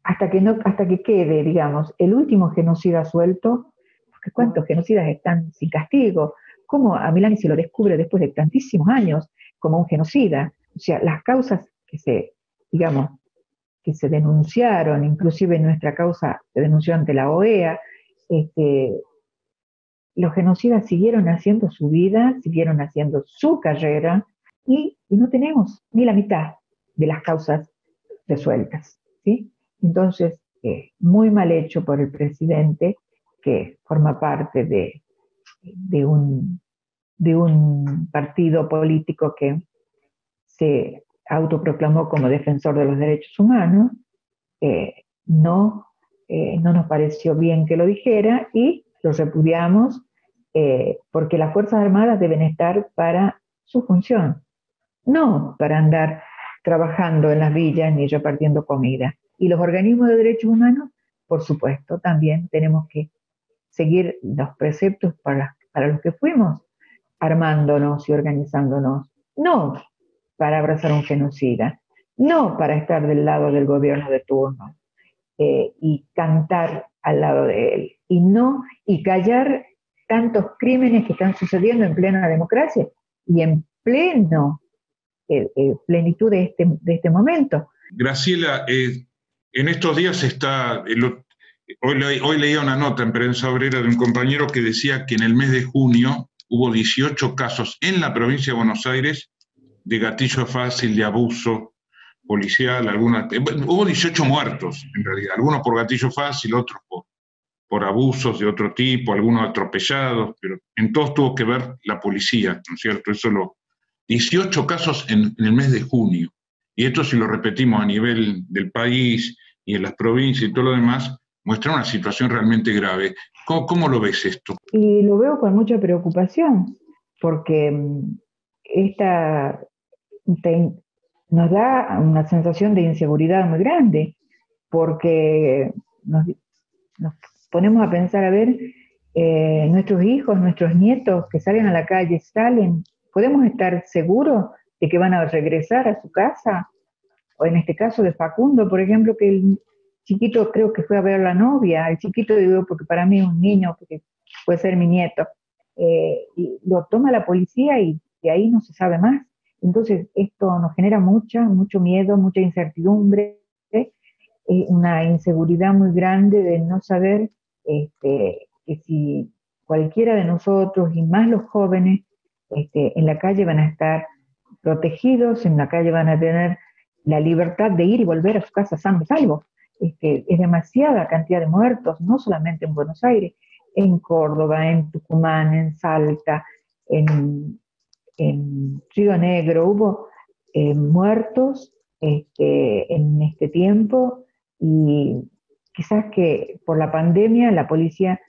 hasta, que no hasta que quede, digamos, el último genocida suelto, porque cuántos genocidas están sin castigo, cómo a Milani se lo descubre después de tantísimos años como un genocida. O sea, las causas que se, digamos, que se denunciaron, inclusive nuestra causa se denunció ante la OEA, este, los genocidas siguieron haciendo su vida, siguieron haciendo su carrera y, no tenemos ni la mitad de las causas resueltas. ¿sí? Entonces, eh, muy mal hecho por el presidente, que forma parte de de un, de un partido político que se autoproclamó como defensor de los derechos humanos, eh, no, eh, no nos pareció bien que lo dijera y lo repudiamos porque las Fuerzas Armadas deben estar para su función, no para andar trabajando en las villas ni repartiendo comida. Y los organismos de derechos humanos, por supuesto, también tenemos que seguir los preceptos para, para los que fuimos armándonos y organizándonos, no para abrazar un genocida, no para estar del lado del gobierno de turno eh, y cantar al lado de él, y no, y callar tantos crímenes que están sucediendo en plena democracia y en pleno eh, eh, plenitud de este, de este momento. Graciela, en estos días está, hoy, leía una nota en prensa obrera de un compañero que decía que en el mes de junio hubo 18 casos en la provincia de Buenos Aires de gatillo fácil, de abuso policial, algunas, eh, hubo 18 muertos en realidad, algunos por gatillo fácil, otros por, por abusos de otro tipo, algunos atropellados, pero en todos tuvo que ver la policía, ¿no es cierto? Eso lo, 18 casos en, el mes de junio. Y esto si lo repetimos a nivel del país y en las provincias y todo lo demás, muestra una situación realmente grave. ¿Cómo, lo ves esto? Y lo veo con mucha preocupación, porque mm, esta nos da una sensación de inseguridad muy grande, porque nos, ponemos a pensar, a ver, eh, nuestros hijos, nuestros nietos que salen a la calle, salen, ¿podemos estar seguros de que van a regresar a su casa? O en este caso de Facundo, por ejemplo, que el chiquito creo que fue a ver a la novia, el chiquito digo porque para mí es un niño, porque puede ser mi nieto, eh, y lo toma la policía y de ahí no se sabe más. Entonces, esto nos genera mucha, mucho miedo, mucha incertidumbre, eh, una inseguridad muy grande de no saber este, que si cualquiera de nosotros y más los jóvenes este, en la calle van a estar protegidos, en la calle van a tener la libertad de ir y volver a su casa sano y salvo. Este, es demasiada cantidad de muertos, no solamente en Buenos Aires, en Córdoba, en Tucumán, en Salta, en en Río Negro hubo eh, muertos este, en este tiempo y quizás que por la pandemia la policía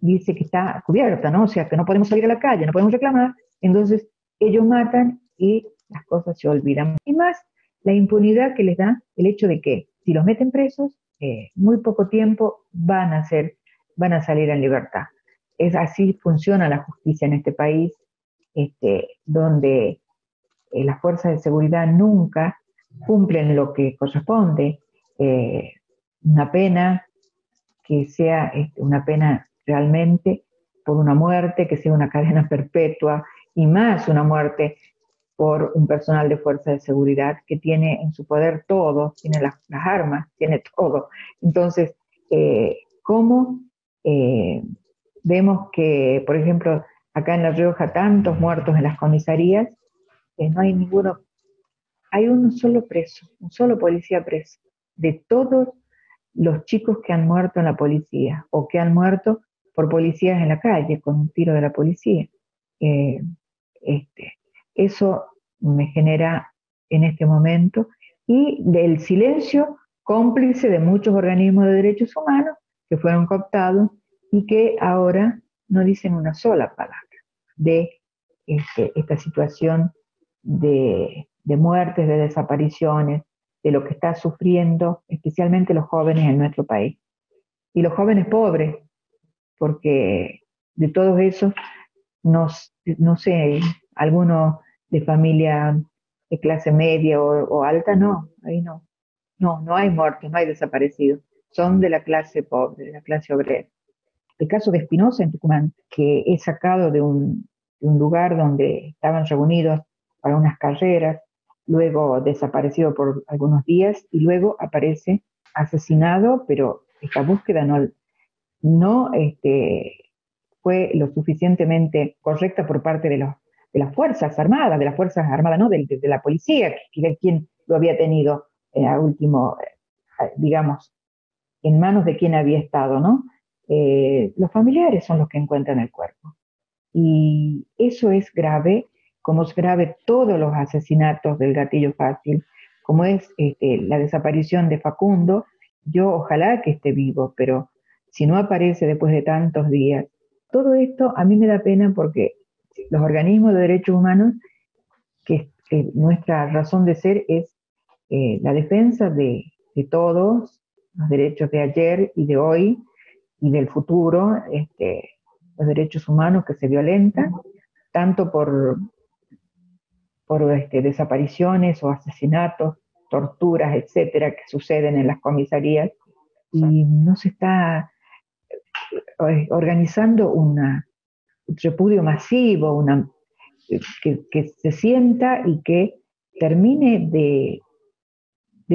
dice que está cubierta, ¿no? O sea, que no podemos salir a la calle, no podemos reclamar, entonces ellos matan y las cosas se olvidan. Y más la impunidad que les da el hecho de que si los meten presos, eh, muy poco tiempo van a ser, van a salir en libertad. Es así funciona la justicia en este país este, donde eh, las fuerzas de seguridad nunca cumplen lo que corresponde, eh, una pena que sea este, una pena realmente por una muerte, que sea una cadena perpetua y más una muerte por un personal de fuerza de seguridad que tiene en su poder todo, tiene las, armas, tiene todo. Entonces, eh, ¿cómo vemos que, por ejemplo, acá en La Rioja tantos muertos en las comisarías, que no hay ninguno, hay un solo preso, un solo policía preso, de todos los chicos que han muerto en la policía o que han muerto por policías en la calle con un tiro de la policía. Eh, este, eso me genera en este momento y del silencio cómplice de muchos organismos de derechos humanos que fueron cooptados y que ahora no dicen una sola palabra de este, esta situación de, muertes, de desapariciones, de lo que está sufriendo especialmente los jóvenes en nuestro país. Y los jóvenes pobres, porque de todos esos, no sé, algunos de familia de clase media o, alta, no, ahí no. No, no hay muertos, no hay desaparecidos. Son de la clase pobre, de la clase obrera el caso de Espinosa en Tucumán, que es sacado de un, lugar donde estaban reunidos para unas carreras, luego desaparecido por algunos días y luego aparece asesinado, pero esta búsqueda no, no este, fue lo suficientemente correcta por parte de, las Fuerzas Armadas, de las Fuerzas Armadas, no, de, la policía, que, quien lo había tenido eh, a último, eh, digamos, en manos de quien había estado, ¿no? Eh, los familiares son los que encuentran el cuerpo. Y eso es grave, como es grave todos los asesinatos del gatillo fácil, como es este, la desaparición de Facundo. Yo ojalá que esté vivo, pero si no aparece después de tantos días, todo esto a mí me da pena porque los organismos de derechos humanos, que, nuestra razón de ser es eh, la defensa de, de, todos, los derechos de ayer y de hoy y del futuro, este, los derechos humanos que se violentan, tanto por, por este, desapariciones o asesinatos, torturas, etcétera, que suceden en las comisarías, y no se está organizando un repudio masivo, una, que, se sienta y que termine de,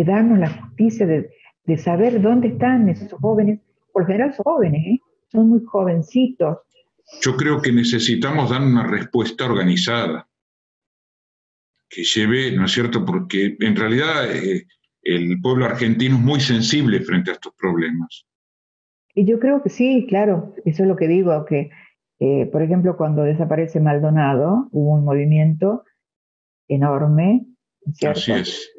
darnos la justicia, de, saber dónde están esos jóvenes, por lo general son jóvenes, ¿eh? son muy jovencitos, yo creo que necesitamos dar una respuesta organizada que lleve, ¿no es cierto? Porque en realidad eh, el pueblo argentino es muy sensible frente a estos problemas. Y yo creo que sí, claro, eso es lo que digo, que eh, por ejemplo cuando desaparece Maldonado hubo un movimiento enorme, ¿cierto? Así es.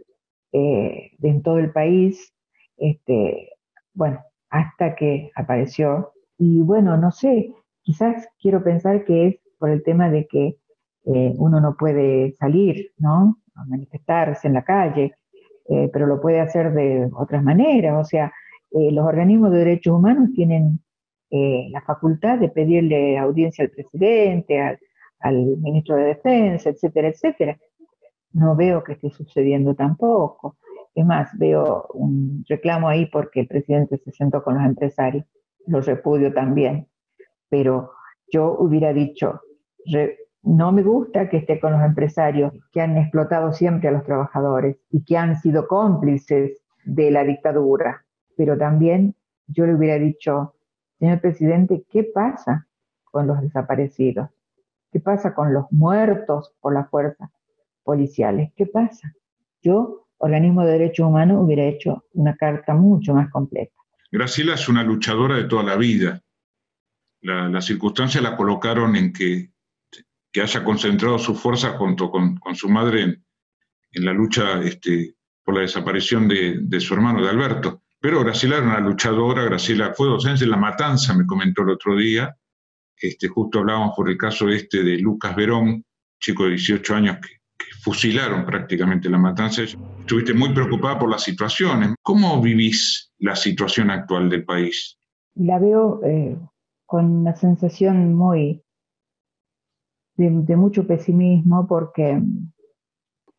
Eh, en todo el país, este, bueno, hasta que apareció. Y bueno, no sé, Quizás quiero pensar que es por el tema de que eh, uno no puede salir, ¿no? A manifestarse en la calle, eh, pero lo puede hacer de otras maneras. O sea, eh, los organismos de derechos humanos tienen la facultad de pedirle audiencia al presidente, al, al ministro de Defensa, etcétera, etcétera. No veo que esté sucediendo tampoco. Es más, veo un reclamo ahí porque el presidente se sentó con los empresarios. Lo repudio también pero yo hubiera dicho, no me gusta que esté con los empresarios que han explotado siempre a los trabajadores y que han sido cómplices de la dictadura, pero también yo le hubiera dicho, señor presidente, ¿qué pasa con los desaparecidos? ¿Qué pasa con los muertos por las fuerzas policiales? ¿Qué pasa? Yo, organismo de derechos humanos, hubiera hecho una carta mucho más completa. Graciela es una luchadora de toda la vida la, las circunstancias la colocaron en que, que haya concentrado su fuerza junto con, su madre en, la lucha este, por la desaparición de, de, su hermano, de Alberto. Pero Graciela era una luchadora, Graciela fue docente en La Matanza, me comentó el otro día. Este, justo hablábamos por el caso este de Lucas Verón, chico de 18 años que, fusilaron prácticamente La Matanza. Estuviste muy preocupada por las situaciones. ¿Cómo vivís la situación actual del país? La veo eh, con una sensación muy de, mucho pesimismo porque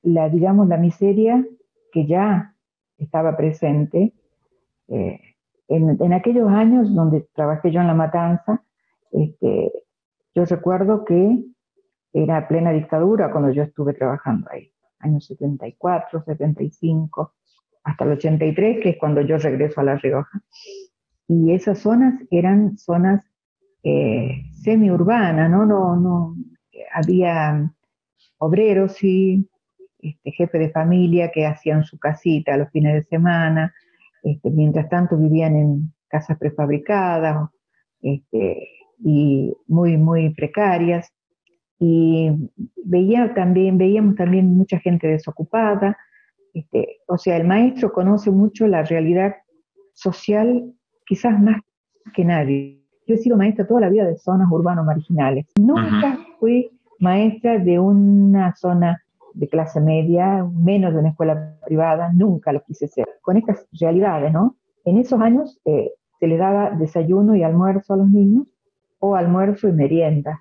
la, digamos, la miseria que ya estaba presente eh, en, aquellos años donde trabajé yo en la matanza, este, yo recuerdo que era plena dictadura cuando yo estuve trabajando ahí, años 74, 75, hasta el 83, que es cuando yo regreso a La Rioja. Y esas zonas eran zonas eh, semi-urbana, ¿no? No, no, había obreros y este, jefe de familia que hacían su casita los fines de semana, este, mientras tanto vivían en casas prefabricadas este, y muy, muy precarias. Y veía también, veíamos también mucha gente desocupada. Este, o sea, el maestro conoce mucho la realidad social, quizás más que nadie. Yo he sido maestra toda la vida de zonas urbanos marginales. Nunca fui maestra de una zona de clase media, menos de una escuela privada, nunca lo quise ser. Con estas realidades, ¿no? En esos años eh, se les daba desayuno y almuerzo a los niños, o almuerzo y merienda.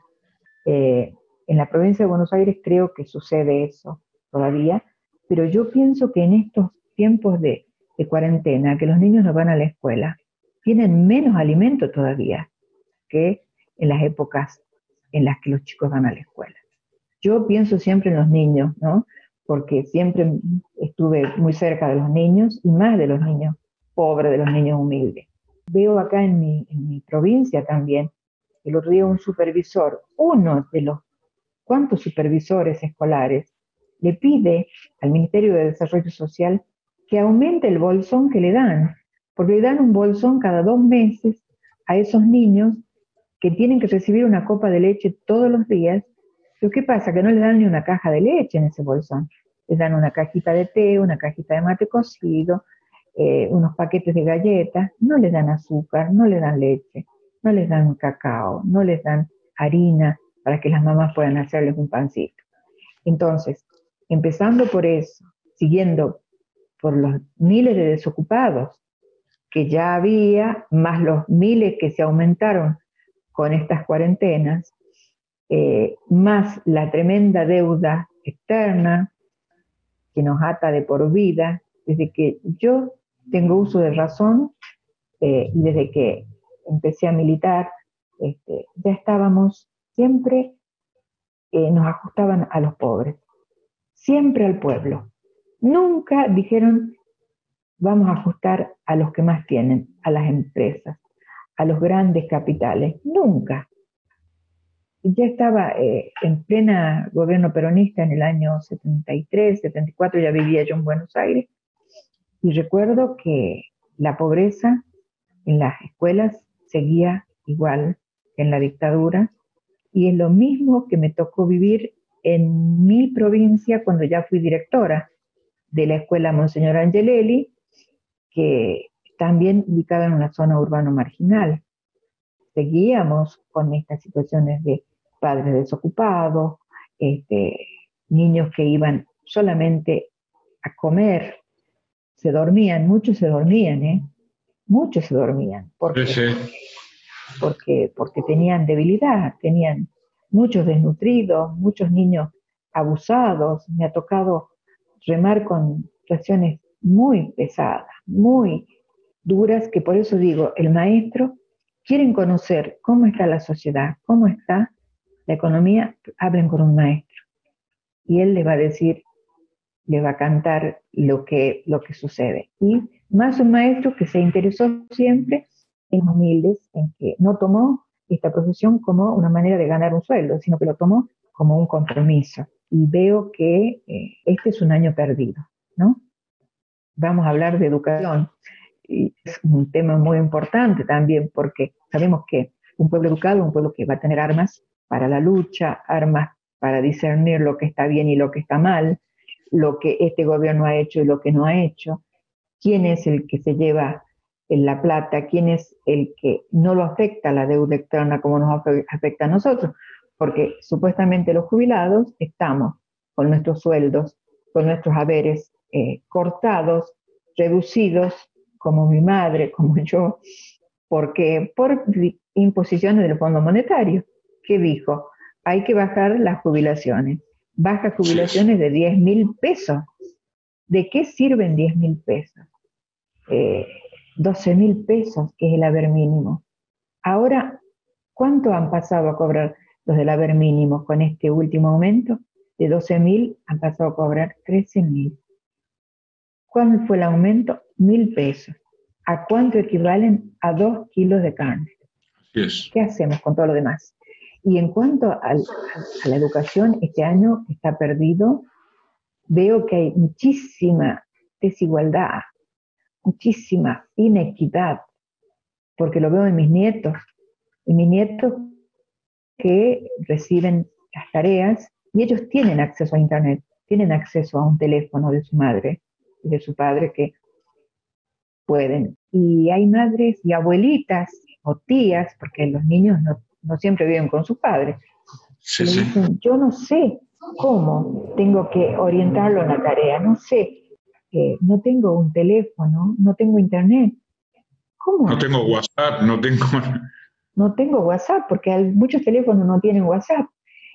Eh, en la provincia de Buenos Aires creo que sucede eso todavía, pero yo pienso que en estos tiempos de cuarentena, que los niños no van a la escuela, tienen menos alimento todavía que en las épocas en las que los chicos van a la escuela. Yo pienso siempre en los niños, ¿no? Porque siempre estuve muy cerca de los niños y más de los niños pobres, de los niños humildes. Veo acá en mi, provincia también, el otro día un supervisor, uno de los cuantos supervisores escolares, le pide al Ministerio de Desarrollo Social que aumente el bolsón que le dan, porque le dan un bolsón cada dos meses a esos niños que tienen que recibir una copa de leche todos los días, pero ¿qué pasa? Que no les dan ni una caja de leche en ese bolsón. Les dan una cajita de té, una cajita de mate cocido, eh, unos paquetes de galletas, no les dan azúcar, no les dan leche, no les dan cacao, no les dan harina para que las mamás puedan hacerles un pancito. Entonces, empezando por eso, siguiendo por los miles de desocupados que ya había, más los miles que se aumentaron con estas cuarentenas, eh, más la tremenda deuda externa que nos ata de por vida, desde que yo tengo uso de razón eh, y desde que empecé a militar, este, ya estábamos siempre, eh, nos ajustaban a los pobres, siempre al pueblo. Nunca dijeron, vamos a ajustar a los que más tienen, a las empresas, a los grandes capitales. Nunca. Ya estaba eh, en plena gobierno peronista en el año 73, 74, ya vivía yo en Buenos Aires, y recuerdo que la pobreza en las escuelas seguía igual que en la dictadura, y es lo mismo que me tocó vivir en mi provincia cuando ya fui directora de la escuela Monseñor Angelelli, que también ubicada en una zona urbano marginal. Seguíamos con estas situaciones de padres desocupados, este, niños que iban solamente a comer, se dormían, muchos se dormían, ¿eh? Muchos se dormían, porque, porque, porque tenían debilidad, tenían muchos desnutridos, muchos niños abusados. Me ha tocado remar con situaciones muy pesadas, muy duras que por eso digo, el maestro, quieren conocer cómo está la sociedad, cómo está la economía, hablen con un maestro. Y él le va a decir, le va a cantar lo que, lo que sucede. Y más un maestro que se interesó siempre en humildes, en que no tomó esta profesión como una manera de ganar un sueldo, sino que lo tomó como un compromiso. Y veo que eh, este es un año perdido, ¿no? Vamos a hablar de educación es un tema muy importante también porque sabemos que un pueblo educado, un pueblo que va a tener armas para la lucha, armas para discernir lo que está bien y lo que está mal, lo que este gobierno ha hecho y lo que no ha hecho, quién es el que se lleva en la plata, quién es el que no lo afecta la deuda externa como nos afecta a nosotros, porque supuestamente los jubilados estamos con nuestros sueldos, con nuestros haberes eh, cortados, reducidos como mi madre, como yo, porque por imposiciones del Fondo Monetario, que dijo, hay que bajar las jubilaciones. Baja jubilaciones de 10 mil pesos. ¿De qué sirven 10 mil pesos? 12 eh, mil pesos, que es el haber mínimo. Ahora, ¿cuánto han pasado a cobrar los del haber mínimo con este último aumento? De 12 mil han pasado a cobrar 13 mil. ¿Cuál fue el aumento? Mil pesos. ¿A cuánto equivalen? A dos kilos de carne. ¿Qué hacemos con todo lo demás? Y en cuanto a la educación, este año está perdido. Veo que hay muchísima desigualdad, muchísima inequidad, porque lo veo en mis nietos. En mis nietos que reciben las tareas y ellos tienen acceso a Internet, tienen acceso a un teléfono de su madre de su padre que pueden. Y hay madres y abuelitas o tías, porque los niños no, siempre viven con sus padres. yo no sé cómo tengo que orientarlo en la tarea, no sé, eh, no tengo un teléfono, no tengo internet. ¿Cómo? No tengo WhatsApp, no tengo... No tengo WhatsApp, porque muchos teléfonos no tienen WhatsApp.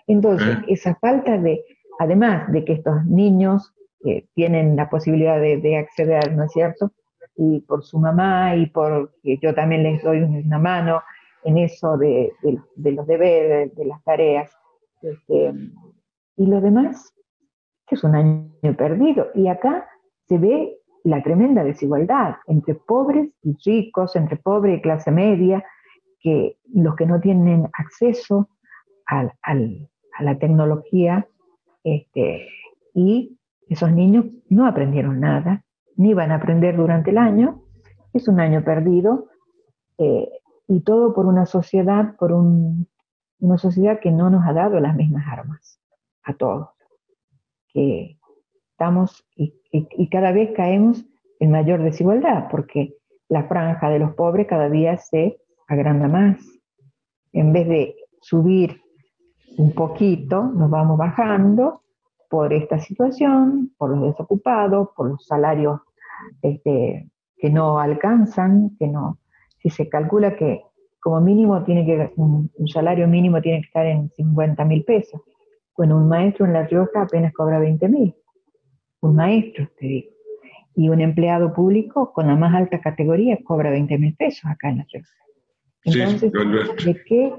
Entonces, ¿Eh? esa falta de, además de que estos niños que tienen la posibilidad de, acceder, ¿no es cierto? Y por su mamá y porque yo también les doy una mano en eso de, los deberes, de, las tareas. Este, y lo demás, que es un año perdido. Y acá se ve la tremenda desigualdad entre pobres y ricos, entre pobre y clase media, que los que no tienen acceso a la tecnología este, y esos niños no aprendieron nada, ni van a aprender durante el año. Es un año perdido. Eh, y todo por una sociedad, por una sociedad que no nos ha dado las mismas armas a todos, que estamos y, y cada vez caemos en mayor desigualdad, porque la franja de los pobres cada día se agranda más. En vez de subir un poquito, nos vamos bajando por esta situación, por los desocupados, por los salarios este, que no alcanzan, que no, si se calcula que como mínimo tiene que, un, salario mínimo tiene que estar en 50 mil pesos. Bueno, un maestro en La Rioja apenas cobra 20 mil. Un maestro, te digo. Y un empleado público con la más alta categoría cobra 20 mil pesos acá en La Rioja. Entonces, ¿de qué,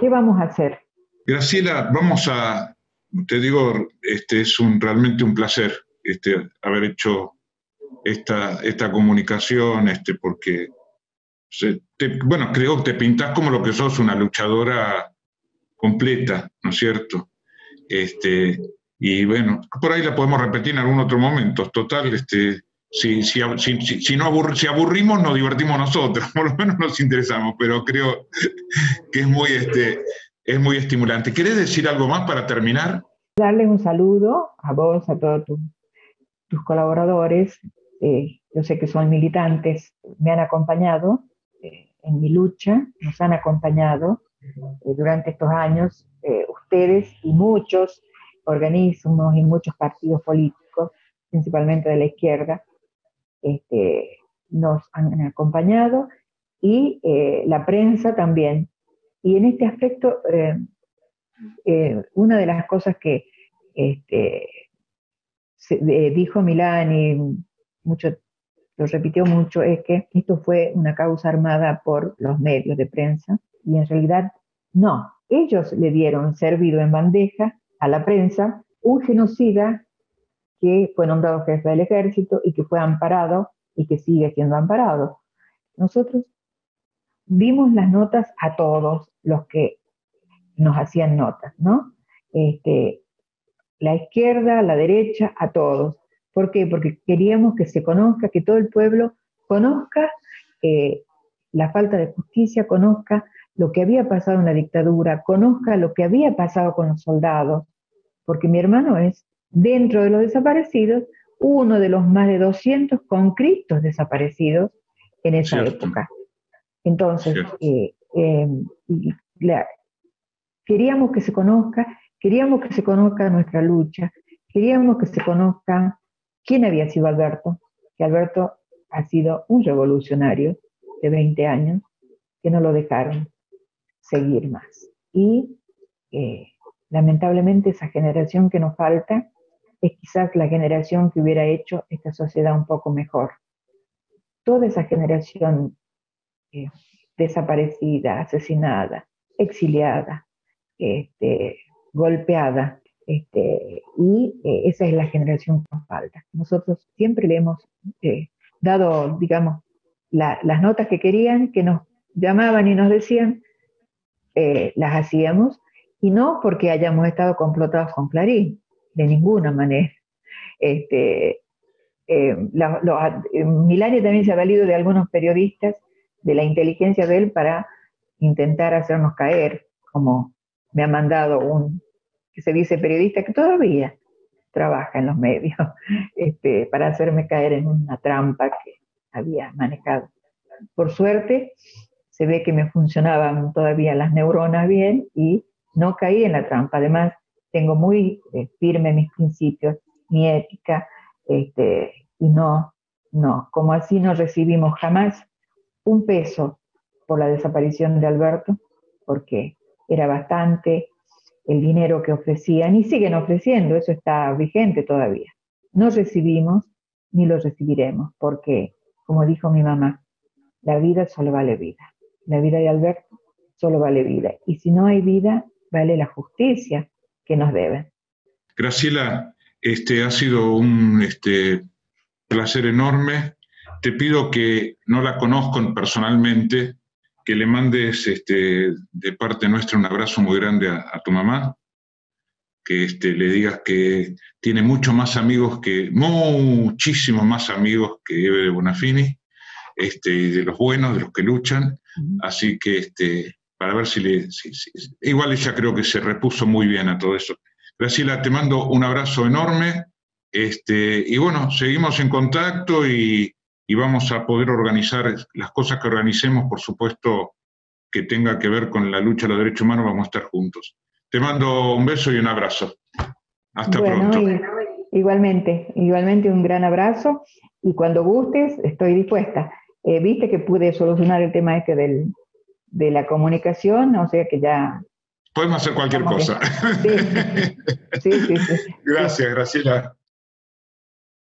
qué vamos a hacer? Graciela, vamos a, te digo, este es un, realmente un placer este, haber hecho esta, esta comunicación, este, porque, bueno, creo que te pintas como lo que sos, una luchadora completa, ¿no es cierto? Este, y bueno, por ahí la podemos repetir en algún otro momento. Total, este, si, si, si, no si aburrimos, nos divertimos nosotros, por lo menos nos interesamos, pero creo que es muy, este, es muy estimulante. ¿Querés decir algo más para terminar? Darles un saludo a vos, a todos tus colaboradores. Eh, yo sé que son militantes, me han acompañado en mi lucha, nos han acompañado eh, durante estos años, ustedes y muchos organismos y muchos partidos políticos, principalmente de la izquierda, este, nos han acompañado y la prensa también. Y en este aspecto, una de las cosas que este, dijo Milán y mucho, lo repitió mucho, es que esto fue una causa armada por los medios de prensa y en realidad no. Ellos le dieron servido en bandeja a la prensa un genocida que fue nombrado jefe del ejército y que fue amparado y que sigue siendo amparado. Nosotros dimos las notas a todos los que nos hacían notas, ¿no? Este, la izquierda, la derecha, a todos. ¿Por qué? Porque queríamos que se conozca, que todo el pueblo conozca eh, la falta de justicia, conozca lo que había pasado en la dictadura, conozca lo que había pasado con los soldados, porque mi hermano es, dentro de los desaparecidos, uno de los más de 200 conscriptos desaparecidos en esa época. Entonces, eh, eh, queríamos que se conozca Queríamos que se conozca nuestra lucha, queríamos que se conozca quién había sido Alberto, que Alberto ha sido un revolucionario de 20 años, que no lo dejaron seguir más. Y eh, lamentablemente esa generación que nos falta es quizás la generación que hubiera hecho esta sociedad un poco mejor. Toda esa generación eh, desaparecida, asesinada, exiliada, este, golpeada. Este, y eh, esa es la generación que falta. Nosotros siempre le hemos eh, dado, digamos, las notas que querían, que nos llamaban y nos decían, eh, las hacíamos, y no porque hayamos estado complotados con Clarín, de ninguna manera. Este, también se ha valido de algunos periodistas, de la inteligencia de él, para intentar hacernos caer, como me ha mandado un, que se dice periodista, que todavía trabaja en los medios, este, para hacerme caer en una trampa que había manejado. Por suerte, se ve que me funcionaban todavía las neuronas bien y no caí en la trampa. Además, tengo muy eh, firme mis principios, mi ética, este, y no, no, como así no recibimos jamás un peso por la desaparición de Alberto, porque era bastante el dinero que ofrecían y siguen ofreciendo, eso está vigente todavía. No recibimos ni lo recibiremos, porque, como dijo mi mamá, la vida solo vale vida. La vida de Alberto solo vale vida. Y si no hay vida, vale la justicia que nos deben. Graciela, este ha sido un este, placer enorme. Te pido que no la conozco personalmente, que le mandes este, de parte nuestra un abrazo muy grande a, tu mamá, que este, le digas que tiene mucho más amigos que, muchísimos más amigos que Eve de Bonafini, este, y de los buenos, de los que luchan. Así que este, para ver si le... igual ella creo que se repuso muy bien a todo eso. Graciela, te mando un abrazo enorme. Este, y bueno, seguimos en contacto y, y vamos a poder organizar las cosas que organicemos, por supuesto, que tenga que ver con la lucha de los derechos humanos, vamos a estar juntos. Te mando un beso y un abrazo. Hasta pronto. Igualmente, igualmente un gran abrazo y cuando gustes estoy dispuesta. Eh, viste que pude solucionar el tema este del, de la comunicación, o sea que ya... Podemos hacer cualquier cosa. sí, sí, sí. Gracias, Graciela.